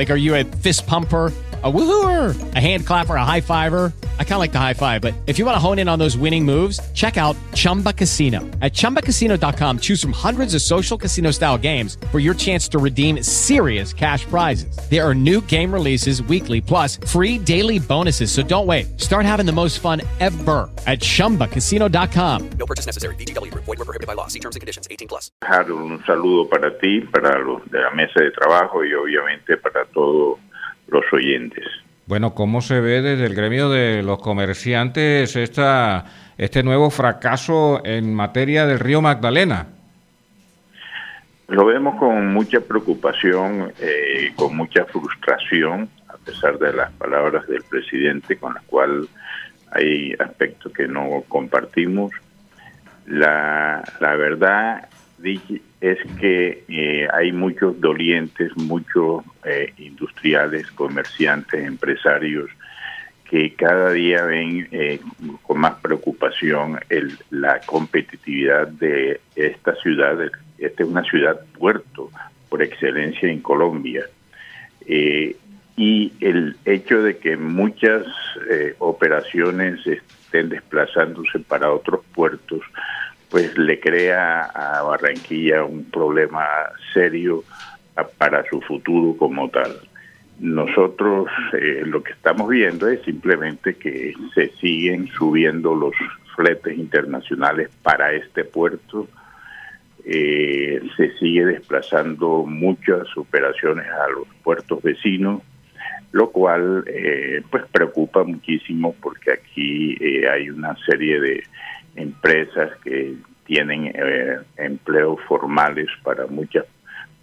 Like, are you a fist pumper? a woohooer, a hand clapper, a high fiver. I kind of like the high five, but if you want to hone in on those winning moves, check out Chumba Casino. At ChumbaCasino.com, choose from hundreds of social casino style games for your chance to redeem serious cash prizes. There are new game releases weekly, plus free daily bonuses. So don't wait. Start having the most fun ever at ChumbaCasino.com. No purchase necessary. BGW. Void were prohibited by law. See terms and conditions. 18 plus. Un saludo para ti, para los de la mesa de trabajo y obviamente para todo los oyentes. Bueno, ¿cómo se ve desde el gremio de los comerciantes esta, este nuevo fracaso en materia del río Magdalena? Lo vemos con mucha preocupación, eh, con mucha frustración, a pesar de las palabras del presidente, con las cuales hay aspectos que no compartimos. La, la verdad es que eh, hay muchos dolientes, muchos eh, industriales, comerciantes, empresarios que cada día ven eh, con más preocupación la competitividad de esta ciudad. Esta es una ciudad puerto por excelencia en Colombia. y el hecho de que muchas operaciones estén desplazándose para otros puertos, pues le crea a Barranquilla un problema serio para su futuro como tal. Nosotros eh, lo que estamos viendo es simplemente que se siguen subiendo los fletes internacionales para este puerto, eh, se sigue desplazando muchas operaciones a los puertos vecinos, lo cual eh, pues preocupa muchísimo porque aquí hay una serie de empresas que tienen eh, empleos formales para muchas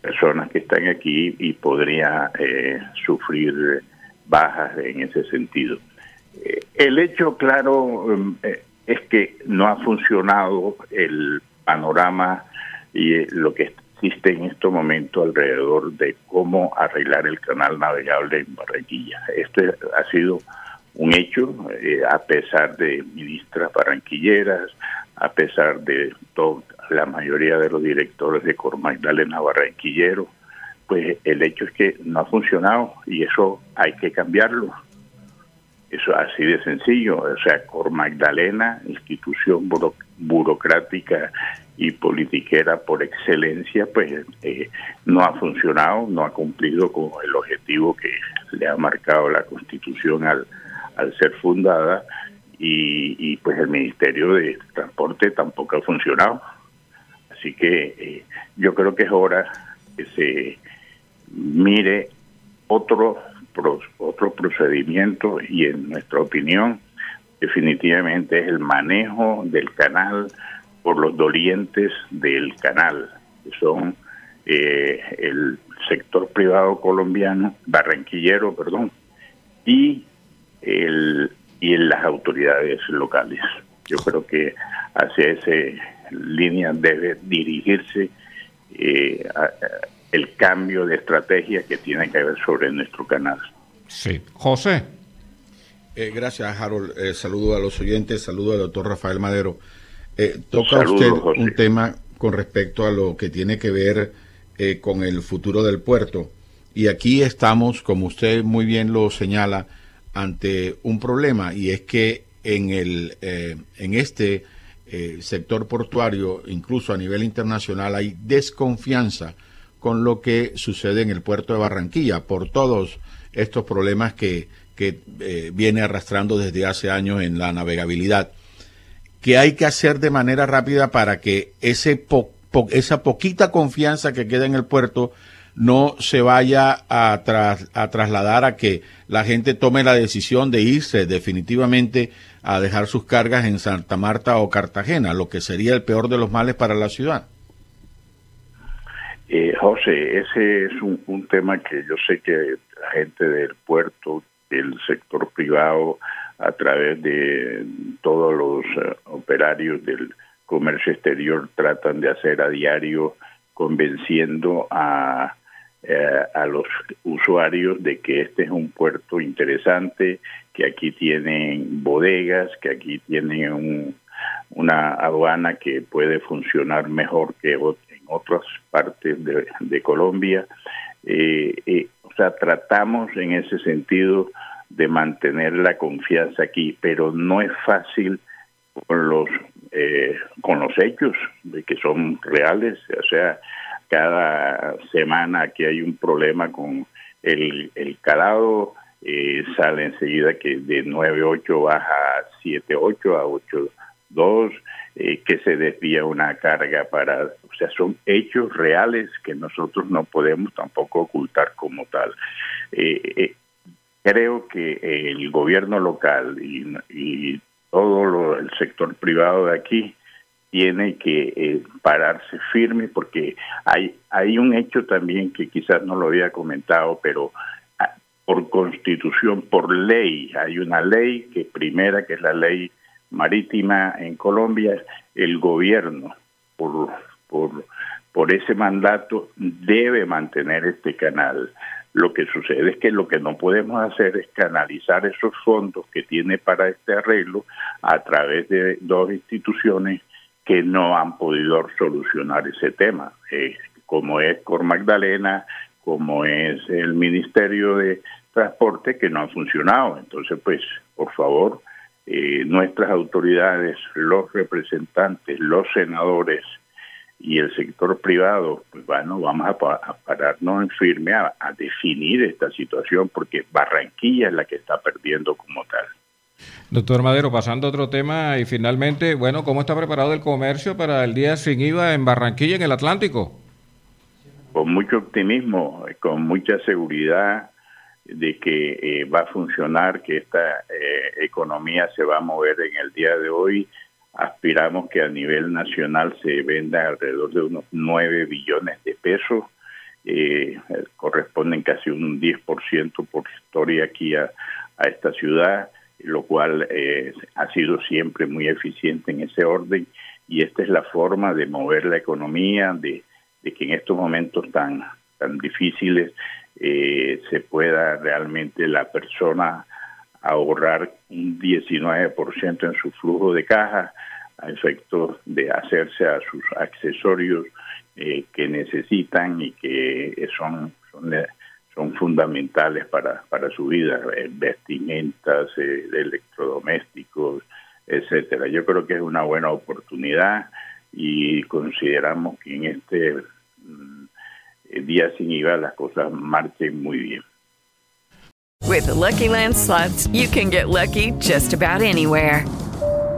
personas que están aquí y podría eh, sufrir bajas en ese sentido. Eh, el hecho claro es que no ha funcionado el panorama y lo que existe en este momento alrededor de cómo arreglar el canal navegable en Barranquilla. Este ha sido un hecho, eh, a pesar de ministras barranquilleras, a pesar de la mayoría de los directores de Cor Magdalena Barranquillero, pues el hecho es que no ha funcionado y eso hay que cambiarlo. Eso es así de sencillo. O sea, Cor Magdalena, institución burocrática y politiquera por excelencia, pues eh, no ha funcionado, no ha cumplido con el objetivo que le ha marcado la Constitución al, al ser fundada y, pues el Ministerio de Transporte tampoco ha funcionado. Así que eh, yo creo que es hora que se mire otro, otro procedimiento y en nuestra opinión definitivamente es el manejo del canal por los dolientes del canal, que son eh, el sector privado colombiano, barranquillero, perdón, y el, y en las autoridades locales. Yo creo que hacia esa línea debe dirigirse eh, el cambio de estrategia que tiene que ver sobre nuestro canal. Sí. José. Eh, gracias, Harold. Eh, saludo a los oyentes, saludo al doctor Rafael Madero. toca usted un tema con respecto a lo que tiene que ver con el futuro del puerto. Y aquí estamos, como usted muy bien lo señala, ante un problema y es que en, el, eh, en este eh, sector portuario, incluso a nivel internacional, hay desconfianza con lo que sucede en el puerto de Barranquilla por todos estos problemas que, que eh, viene arrastrando desde hace años en la navegabilidad. ¿Qué hay que hacer de manera rápida para que ese esa poquita confianza que queda en el puerto no se vaya a, a trasladar a que la gente tome la decisión de irse definitivamente a dejar sus cargas en Santa Marta o Cartagena, lo que sería el peor de los males para la ciudad. Eh, José, ese es un, un, tema que yo sé que la gente del puerto, del sector privado, a través de todos los eh, operarios del comercio exterior tratan de hacer a diario, convenciendo a eh, a los usuarios de que este es un puerto interesante, que aquí tienen bodegas, que aquí tienen una aduana que puede funcionar mejor que en otras partes de, Colombia. Eh, eh, o sea, tratamos en ese sentido de mantener la confianza aquí, pero no es fácil con los eh, con los hechos de que son reales, o sea, cada semana que hay un problema con el, el calado, eh, sale enseguida que de 9.8 baja a 7.8 a 8.2, eh, que se desvía una carga para, o sea, son hechos reales que nosotros no podemos tampoco ocultar como tal. Eh, eh creo que el gobierno local y, y todo el sector privado de aquí tiene que eh, pararse firme porque hay, hay un hecho también que quizás no lo había comentado, pero ah, por constitución, por ley, hay una ley que primera, que es la ley marítima en Colombia, el gobierno, por, por, por ese mandato, debe mantener este canal. Lo que sucede es que lo que no podemos hacer es canalizar esos fondos que tiene para este arreglo a través de dos instituciones que no han podido solucionar ese tema, eh, como es Cor Magdalena, como es el Ministerio de Transporte, que no han funcionado. Entonces, pues, por favor, eh, nuestras autoridades, los representantes, los senadores, y el sector privado, pues bueno, vamos a, pararnos en firme a, definir esta situación porque Barranquilla es la que está perdiendo como tal. Doctor Madero, pasando a otro tema y finalmente, bueno, ¿cómo está preparado el comercio para el día sin IVA en Barranquilla, en el Atlántico? Con mucho optimismo, con mucha seguridad de que eh, va a funcionar, que esta eh, economía se va a mover en el día de hoy aspiramos que a nivel nacional se venda alrededor de unos 9 billones de pesos, eh, corresponden casi un 10% por historia aquí a, esta ciudad, lo cual eh, ha sido siempre muy eficiente en ese orden y esta es la forma de mover la economía, de, que en estos momentos tan, tan difíciles eh, se pueda realmente la persona ahorrar un 19% en su flujo de caja a efectos de hacerse a sus accesorios eh, que necesitan y que son, son, son fundamentales para, para su vida, eh, vestimentas, eh, electrodomésticos, etcétera. Yo creo que es una buena oportunidad y consideramos que en este mm, día sin IVA las cosas marchen muy bien. With the Lucky Land slots, you can get lucky just about anywhere.